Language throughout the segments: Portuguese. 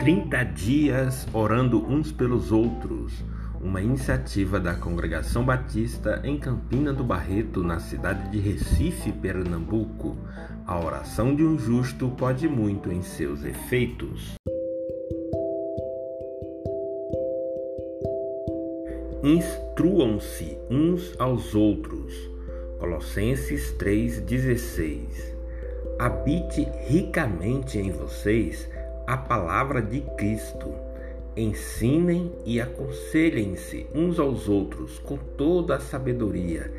30 dias orando uns pelos outros, uma iniciativa da Congregação Batista em Campina do Barreto, na cidade de Recife, Pernambuco. A oração de um justo pode muito em seus efeitos. Instruam-se uns aos outros. Colossenses 3,16 Habite ricamente em vocês a palavra de Cristo. Ensinem e aconselhem-se uns aos outros com toda a sabedoria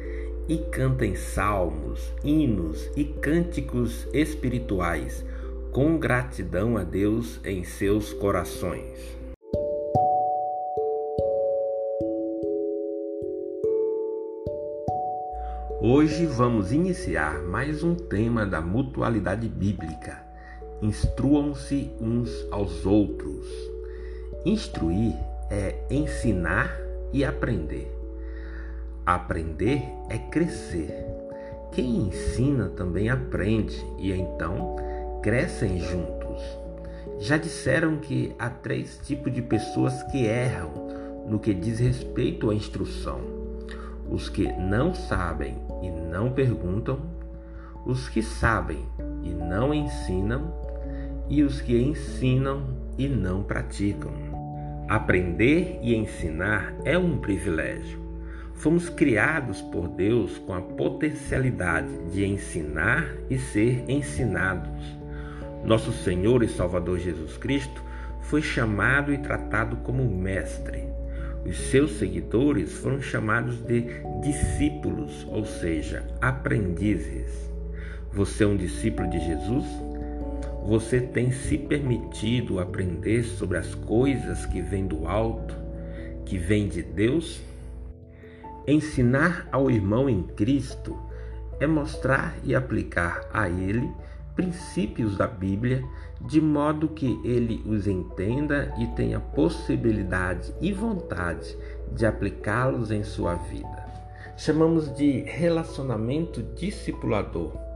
e cantem salmos, hinos e cânticos espirituais com gratidão a Deus em seus corações. Hoje vamos iniciar mais um tema da mutualidade bíblica Instruam-se uns aos outros. Instruir é ensinar e aprender. Aprender é crescer. Quem ensina também aprende e então crescem juntos. Já disseram que há três tipos de pessoas que erram no que diz respeito à instrução: os que não sabem e não perguntam, os que sabem e não ensinam e os que ensinam e não praticam. Aprender e ensinar é um privilégio. Fomos criados por Deus com a potencialidade de ensinar e ser ensinados. Nosso Senhor e Salvador Jesus Cristo foi chamado e tratado como mestre. Os seus seguidores foram chamados de discípulos, ou seja, aprendizes. Você é um discípulo de Jesus? Você tem se permitido aprender sobre as coisas que vêm do alto, que vêm de Deus? Ensinar ao irmão em Cristo é mostrar e aplicar a ele princípios da Bíblia de modo que ele os entenda e tenha possibilidade e vontade de aplicá-los em sua vida. Chamamos de relacionamento discipulador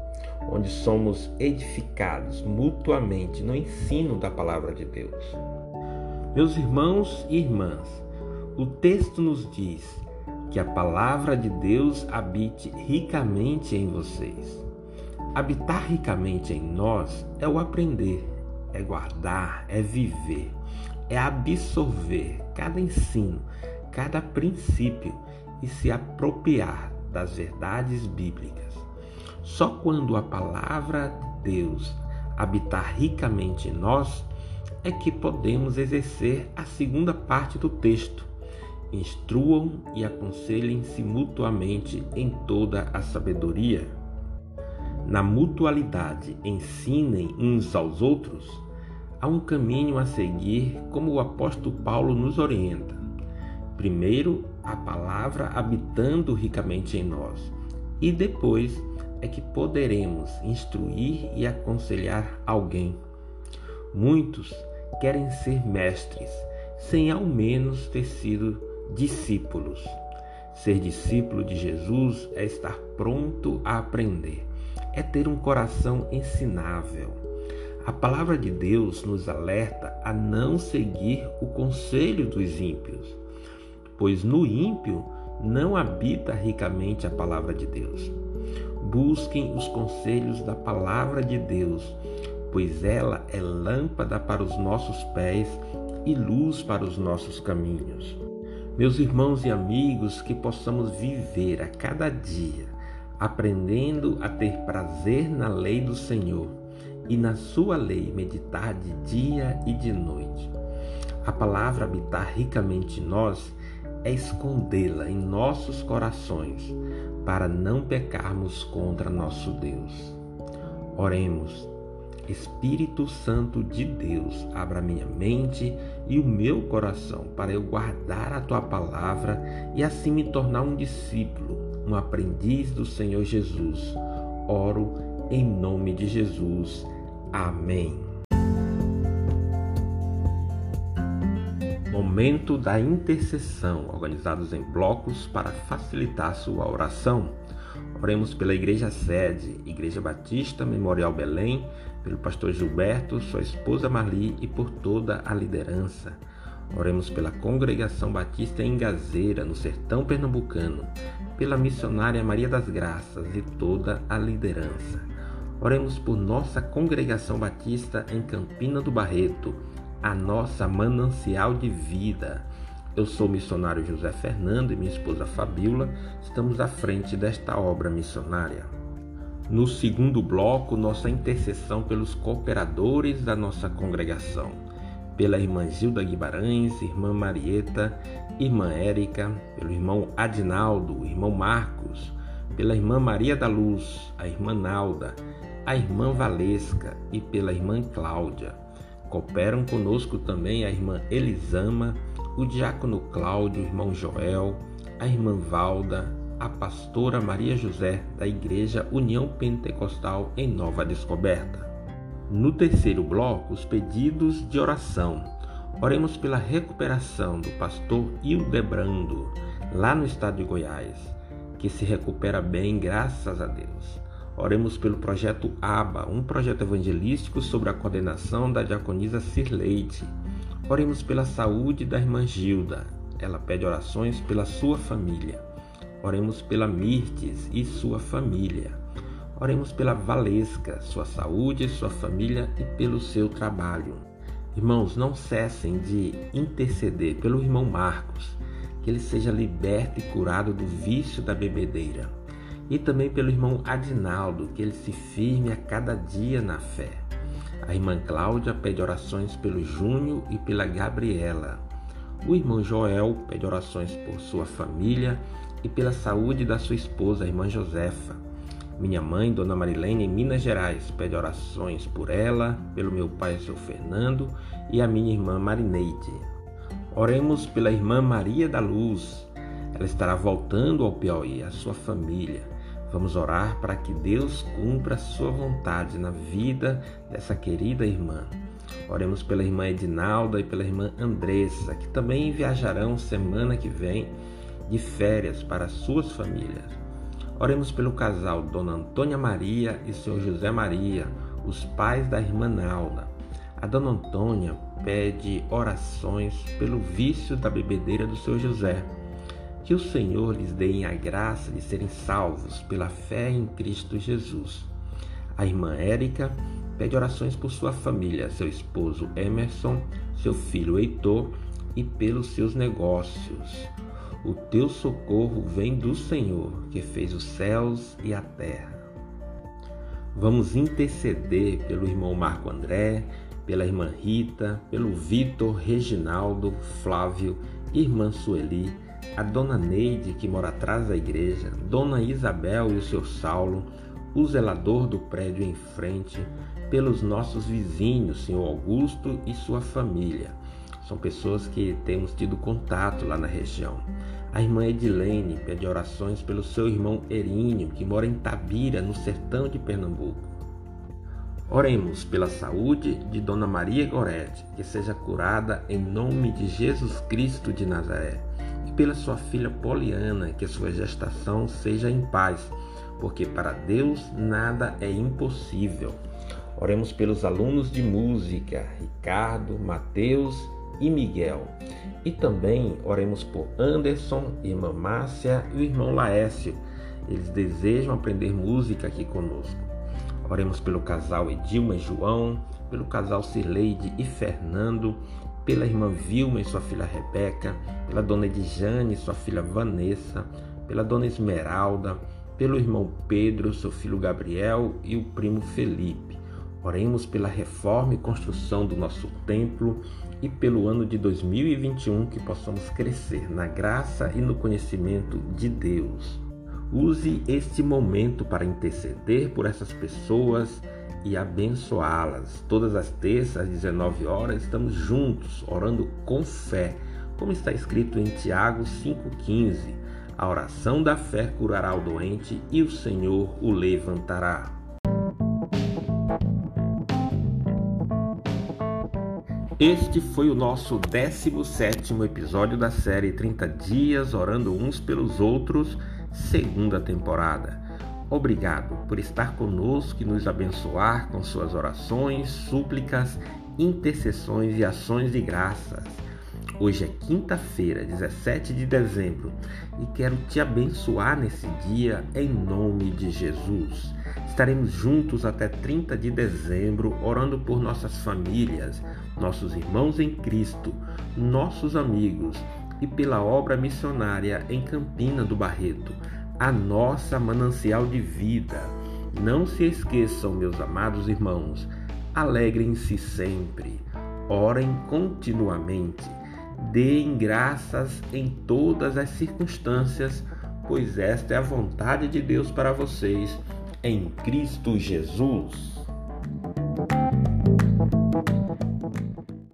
onde somos edificados mutuamente no ensino da palavra de Deus. Meus irmãos e irmãs, o texto nos diz que a palavra de Deus habite ricamente em vocês. Habitar ricamente em nós é o aprender, é guardar, é viver, é absorver cada ensino, cada princípio e se apropriar das verdades bíblicas. Só quando a palavra de Deus habitar ricamente em nós é que podemos exercer a segunda parte do texto. Instruam e aconselhem-se mutuamente em toda a sabedoria. Na mutualidade, ensinem uns aos outros. Há um caminho a seguir, como o apóstolo Paulo nos orienta. Primeiro, a palavra habitando ricamente em nós, e depois, é que poderemos instruir e aconselhar alguém. Muitos querem ser mestres, sem ao menos ter sido discípulos. Ser discípulo de Jesus é estar pronto a aprender, é ter um coração ensinável. A palavra de Deus nos alerta a não seguir o conselho dos ímpios, pois no ímpio não habita ricamente a palavra de Deus. Busquem os conselhos da palavra de Deus, pois ela é lâmpada para os nossos pés e luz para os nossos caminhos. Meus irmãos e amigos, que possamos viver a cada dia aprendendo a ter prazer na lei do Senhor e na sua lei meditar de dia e de noite. A palavra habitar ricamente em nós é escondê-la em nossos corações para não pecarmos contra nosso Deus. Oremos. Espírito Santo de Deus, abra minha mente e o meu coração para eu guardar a tua palavra e assim me tornar um discípulo, um aprendiz do Senhor Jesus. Oro em nome de Jesus. Amém. Momento da intercessão, organizados em blocos para facilitar sua oração. Oremos pela Igreja Sede, Igreja Batista Memorial Belém, pelo pastor Gilberto, sua esposa Marli e por toda a liderança. Oremos pela Congregação Batista em Gazeira, no sertão pernambucano, pela missionária Maria das Graças e toda a liderança. Oremos por nossa Congregação Batista em Campina do Barreto, a nossa manancial de vida. Eu sou o missionário José Fernando e minha esposa Fabiola estamos à frente desta obra missionária. No segundo bloco, nossa intercessão pelos cooperadores da nossa congregação, pela irmã Gilda Guimarães, irmã Marieta, irmã Érica, pelo irmão Adinaldo, irmão Marcos, pela irmã Maria da Luz, a irmã Nalda, a irmã Valesca e pela irmã Cláudia. Cooperam conosco também a irmã Elisama, o diácono Cláudio, o irmão Joel, a irmã Valda, a pastora Maria José da Igreja União Pentecostal em Nova Descoberta. No terceiro bloco, os pedidos de oração. Oremos pela recuperação do pastor Hildebrando, lá no estado de Goiás, que se recupera bem, graças a Deus. Oremos pelo projeto ABA, um projeto evangelístico sobre a coordenação da diaconisa Cirleite Oremos pela saúde da irmã Gilda. Ela pede orações pela sua família. Oremos pela Mirtes e sua família. Oremos pela Valesca, sua saúde, sua família e pelo seu trabalho. Irmãos, não cessem de interceder pelo irmão Marcos, que ele seja liberto e curado do vício da bebedeira. E também pelo irmão Adinaldo, que ele se firme a cada dia na fé. A irmã Cláudia pede orações pelo Júnior e pela Gabriela. O irmão Joel pede orações por sua família e pela saúde da sua esposa, a irmã Josefa. Minha mãe, Dona Marilene, em Minas Gerais, pede orações por ela, pelo meu pai, seu Fernando, e a minha irmã Marineide. Oremos pela irmã Maria da Luz. Ela estará voltando ao Piauí, a sua família. Vamos orar para que Deus cumpra a sua vontade na vida dessa querida irmã. Oremos pela irmã Edinalda e pela irmã Andressa, que também viajarão semana que vem de férias para suas famílias. Oremos pelo casal Dona Antônia Maria e Senhor José Maria, os pais da irmã Nalda. A Dona Antônia pede orações pelo vício da bebedeira do seu José que o Senhor lhes dê a graça de serem salvos pela fé em Cristo Jesus. A irmã Érica pede orações por sua família, seu esposo Emerson, seu filho Heitor e pelos seus negócios. O teu socorro vem do Senhor, que fez os céus e a terra. Vamos interceder pelo irmão Marco André, pela irmã Rita, pelo Vitor, Reginaldo, Flávio, irmã Sueli, a dona Neide, que mora atrás da igreja, dona Isabel e o seu Saulo, o zelador do prédio em frente, pelos nossos vizinhos, senhor Augusto e sua família. São pessoas que temos tido contato lá na região. A irmã Edilene pede orações pelo seu irmão Erinho, que mora em Tabira, no sertão de Pernambuco. Oremos pela saúde de Dona Maria Gorete, que seja curada em nome de Jesus Cristo de Nazaré pela sua filha Poliana, que sua gestação seja em paz, porque para Deus nada é impossível. Oremos pelos alunos de música, Ricardo, Mateus e Miguel. E também oremos por Anderson, irmã Márcia e o irmão Laércio. Eles desejam aprender música aqui conosco. Oremos pelo casal Edilma e João, pelo casal Cirleide e Fernando, pela irmã Vilma e sua filha Rebeca, pela dona Edjane e sua filha Vanessa, pela dona Esmeralda, pelo irmão Pedro, seu filho Gabriel e o primo Felipe. Oremos pela reforma e construção do nosso templo e pelo ano de 2021 que possamos crescer na graça e no conhecimento de Deus. Use este momento para interceder por essas pessoas e abençoá-las. Todas as terças às 19 horas estamos juntos, orando com fé, como está escrito em Tiago 5,15. A oração da fé curará o doente e o Senhor o levantará. Este foi o nosso 17 episódio da série 30 Dias Orando Uns pelos Outros, segunda temporada. Obrigado por estar conosco e nos abençoar com suas orações, súplicas, intercessões e ações de graças. Hoje é quinta-feira, 17 de dezembro, e quero te abençoar nesse dia em nome de Jesus. Estaremos juntos até 30 de dezembro, orando por nossas famílias, nossos irmãos em Cristo, nossos amigos e pela obra missionária em Campina do Barreto, a nossa manancial de vida. Não se esqueçam, meus amados irmãos, alegrem-se sempre, orem continuamente Deem graças em todas as circunstâncias, pois esta é a vontade de Deus para vocês em Cristo Jesus.